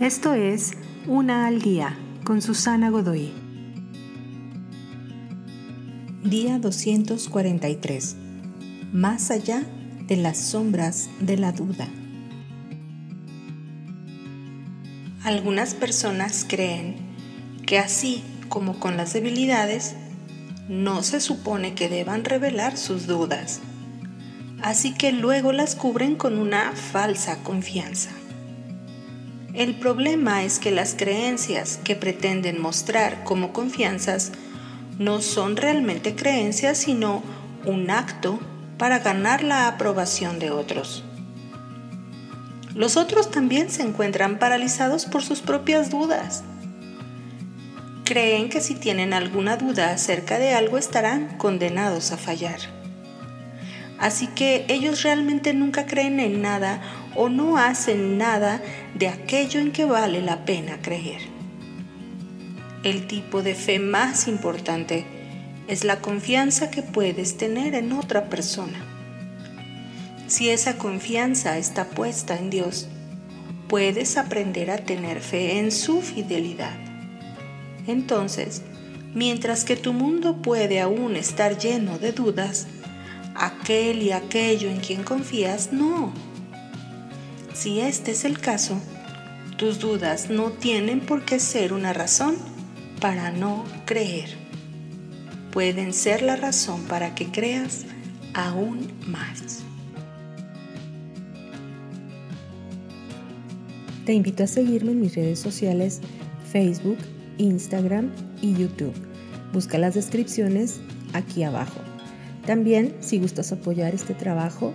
Esto es Una al Día con Susana Godoy. Día 243. Más allá de las sombras de la duda. Algunas personas creen que así como con las debilidades, no se supone que deban revelar sus dudas. Así que luego las cubren con una falsa confianza. El problema es que las creencias que pretenden mostrar como confianzas no son realmente creencias, sino un acto para ganar la aprobación de otros. Los otros también se encuentran paralizados por sus propias dudas. Creen que si tienen alguna duda acerca de algo estarán condenados a fallar. Así que ellos realmente nunca creen en nada o no hacen nada de aquello en que vale la pena creer. El tipo de fe más importante es la confianza que puedes tener en otra persona. Si esa confianza está puesta en Dios, puedes aprender a tener fe en su fidelidad. Entonces, mientras que tu mundo puede aún estar lleno de dudas, aquel y aquello en quien confías no. Si este es el caso, tus dudas no tienen por qué ser una razón para no creer. Pueden ser la razón para que creas aún más. Te invito a seguirme en mis redes sociales Facebook, Instagram y YouTube. Busca las descripciones aquí abajo. También, si gustas apoyar este trabajo,